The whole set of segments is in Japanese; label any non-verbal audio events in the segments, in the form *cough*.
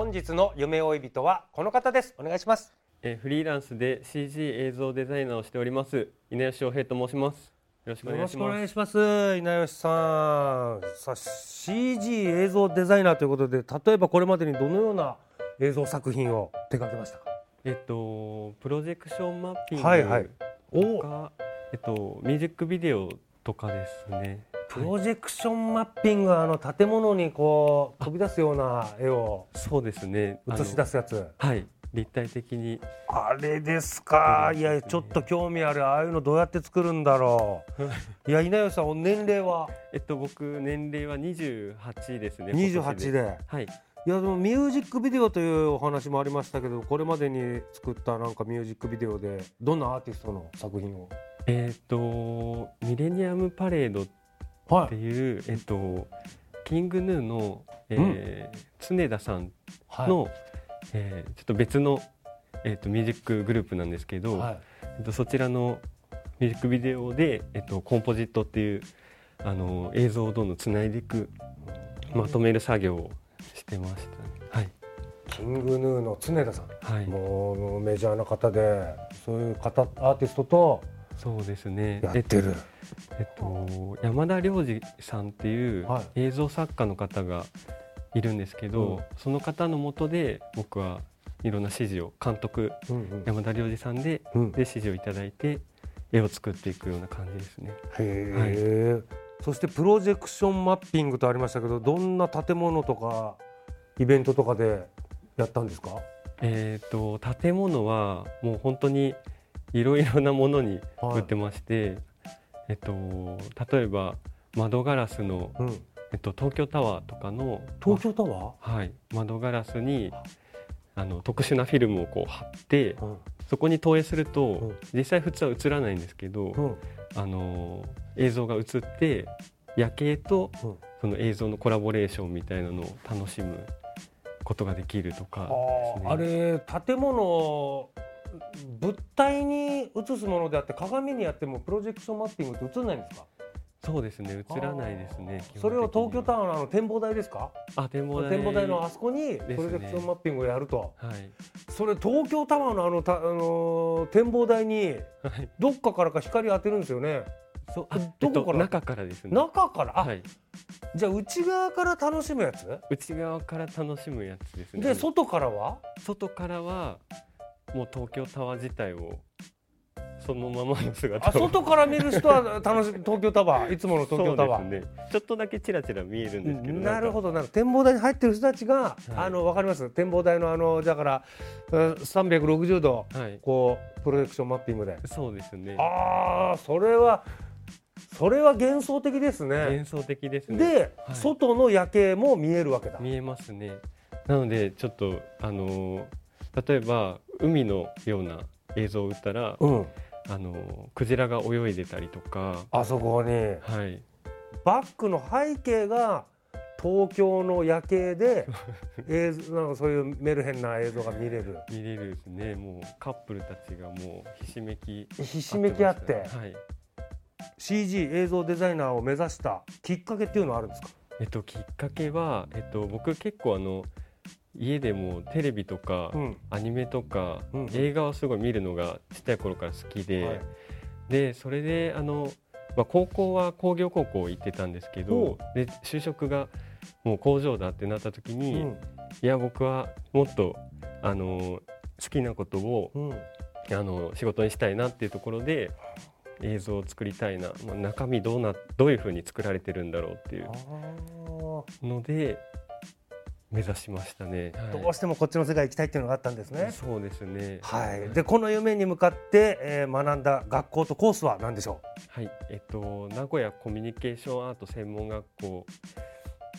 本日の夢追い人はこの方です。お願いします。えーフリーランスで CG 映像デザイナーをしております稲吉翔平と申します。よろしくおよろしくお願いします願いします。稲吉さん。さあ CG 映像デザイナーということで例えばこれまでにどのような映像作品を手掛けましたか？えっとプロジェクションマッピングはいはい。とおか、えっとミュージックビデオとかですねプロジェクションマッピングはあの建物にこう飛び出すような絵をそうですね。映し出すやつ。はい。立体的に。あれですか、ねやちょっと興味ある。ああいうのどうやって作るんだろう。い。や稲吉さんお年齢は？えっと僕年齢は28ですね28今年で。はい。いやでもミュージックビデオというお話もありましたけどこれまでに作ったなんかミュージックビデオでどんなアーティストの作品を？えっとミレニアムパレードっはていう、えっとキングヌーの、えー常田さんの、えーちょっと別の、えー、とミュージックグループなんですけど、はい。えっとそちらのミュージックビデオで、えっとコンポジットっていうあの映像をどんどんつないでいくまとめる作業をしてましたね。はい、キングヌーの常田さん、はい、もうメジャーな方でそういう方アーティストとそうですね。やってる、えっと、山田良二さんっていうはい。映像作家の方がいるんですけど、うん。その方のもとで僕はいろんな指示を監督うんうん。山田良二さんでうん。で指示をいただいて絵を作っていくような感じですね。へえ、そしてプロジェクションマッピングとありましたけどどんな建物とかイベントとかでやったんですか？えー、と建物はもう本当にいろいろなものに売ってまして、えっと、例えば窓ガラスの、うん、えっと、東京タワーとかの東京タワはい、窓ガラスにあの特殊なフィルムをこう貼ってー、そこに投影すると、ん。実際普通は映らないんですけど、うん。うんあの映像が映って夜景とうん。その映像のコラボレーションみたいなのを楽しむことができるとかね。あれ建物物体に映すものであって鏡にやってもプロジェクションマッピングって映らないんですか？そうですね。映らないですねそれを東京タワーのあの展望台ですか？あ展望台展望台のあそこにプね。ロジェクションマッピングをやると、はい。それ東京タワーのあのたあのー展望台にはい。どっかからか光当てるんですよね？そうどことから？中からですね。中から？あ、はい。じゃあ内側から楽しむやつ？内側から楽しむやつですね。で外からは？外からはもう東京タワー自体をそのままの姿を。あ外から見る人は楽しみ東京タワー。いつもの東京タワー、そうですね。ちょっとだけチラチラ見えるんですけどなるほど。どなる展望台に入ってる人たちが、い。あのわかります？展望台のあのだからうん360度はい。こうプロジェクションマッピングで。そうですね。ああそれはそれは幻想的ですね。幻想的ですね。で、はい。外の夜景も見えるわけだ。見えますね。なのでちょっとあのー例えば海のような映像を打ったら、うん。あのークジラが泳いでたりとか。あそこに。はい。バックの背景が東京の夜景で *laughs* 映像なんかそういうメルヘンな映像が見れる。見れるですね。もうカップルたちがもうひしめきひしめき合って。はい。CG 映像デザイナーを目指したきっかけっていうのはあるんですか？えっときっかけはえっと僕結構あの家でもテレビとか、うん。アニメとか、うん映画をすごい見るのがちっちゃい頃から好きで、はい。でそれであの、まあ、高校は工業高校行ってたんほですけどで就職がもう工場だってなった時に、うん。いや僕はもっとあの好きなことをうん。あの仕事にしたいなっていうところで映像を作りたいな、まあ、中身どうなどういうふうに作られてるんだろうっていうので目指しましたね。はいどうしてもこっちの世界行きたいっていうのがあったんですね。そうですね。はい、でこの夢に向かって、えー学んだ学校とコースは何でしょはい、えっと名古屋コミュニケーションアート専門学校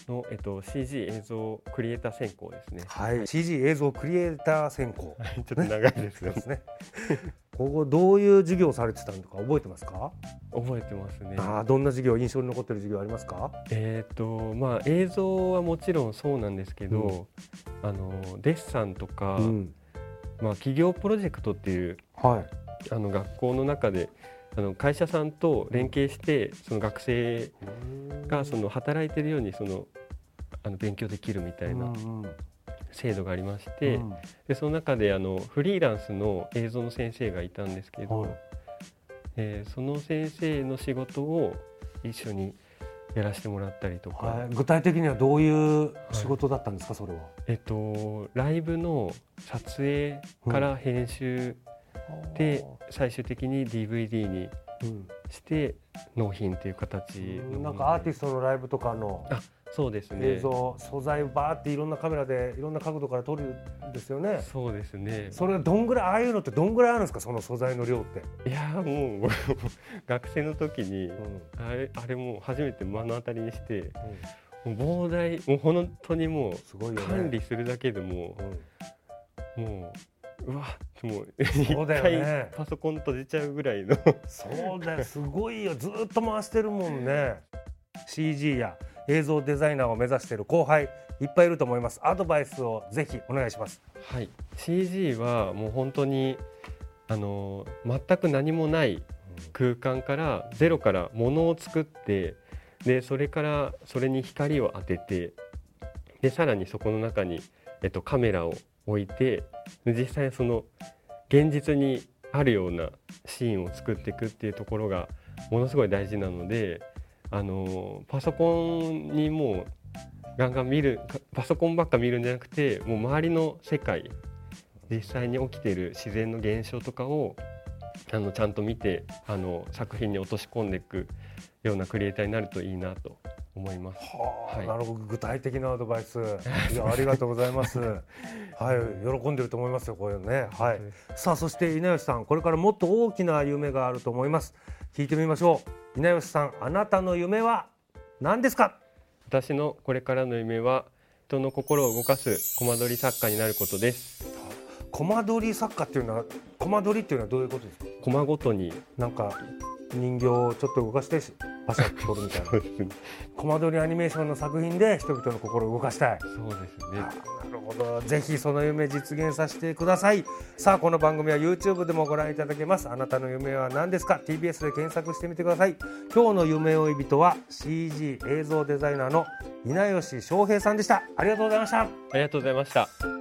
のえっと CG 映像クリエイター専攻ですねう。。はい、CG 映像クリエイター専攻ちょっと長いですよで。すね。ここどういう授業をされてたのか覚えてますか？覚えてますね。ああ、どんな授業印象に残ってる授業ありますか？えっとまあ映像はもちろんそうなんですけど、あのデッサンとか、うん、まあ企業プロジェクトっていうはい。あの学校の中であの会社さんと連携してその学生がその働いてるようにそのあの勉強できるみたいなうんうん制度がありまして、うん。でその中であのフリーランスの映像の先生がいたんですけど、はい。えーその先生の仕事を一緒にやらせてもらったりとか、はい、具体的にはどういう仕事だったんですか、それは？えっとライブの撮影から編集で最終的に DVD にうんして納品という形のなんかアーティスストのライブとかのトそうですね。映像、素材をバーっていろんなカメラでいろんな角度から撮るんですよね。そうですね。それどんぐらいああいうのってどんぐらいあるんですか？その素材の量って。いやーもう学生の時にうん。あれあれもう初めて目の当たりにしてもう膨大もう本当にもうすごいよね。管理するだけでもうん。うもううわもう一回パソコン閉じちゃうぐらいの。そうだよ。すごいよ。ずっと回してるもんね。*laughs* CG や映像デザイナーを目指している後輩いっぱいいると思います。アドバイスをぜひお願いします。はい。CG はもう本当にあの全く何もない空間からゼロからものを作ってでそれからそれに光を当ててでさらにそこの中に、えっと、カメラを置いて実際その現実にあるようなシーンを作っていくっていうところがものすごい大事なのであのパソコンにもうガンガン見るパソコンばっか見るんじゃなくてもう周りの世界実際に起きている自然の現象とかをあのちゃんと見てあの作品に落とし込んでいくようなクリエイターになるといいなと思います。はあ、はい。なるほど具体的なアドバイス。いやありがとうございます。*laughs* はい喜んでると思いますよこういうのね。はい。さあそして稲吉さんこれからもっと大きな夢があると思います。聞いてみましょう。稲吉さんあなたの夢は何ですか？私のこれからの夢は人の心を動かすコマ撮り作家になることです。コマ撮り作家っていうのはコマ撮りっていうのはどういうことですか？コマごとになんか人形をちょっと動かしてパシャッと撮るみたいな。*laughs* コマ撮りアニメーションの作品で人々の心を動かしたい。そうですね。なるほど。ぜひその夢実現させてください。さあこの番組は YouTube でもご覧いただけます。あなたの夢は何ですか？TBS で検索してみてください。今日の夢追い人は CG 映像デザイナーの稲吉翔平さんでした。ありがとうございました。ありがとうございました。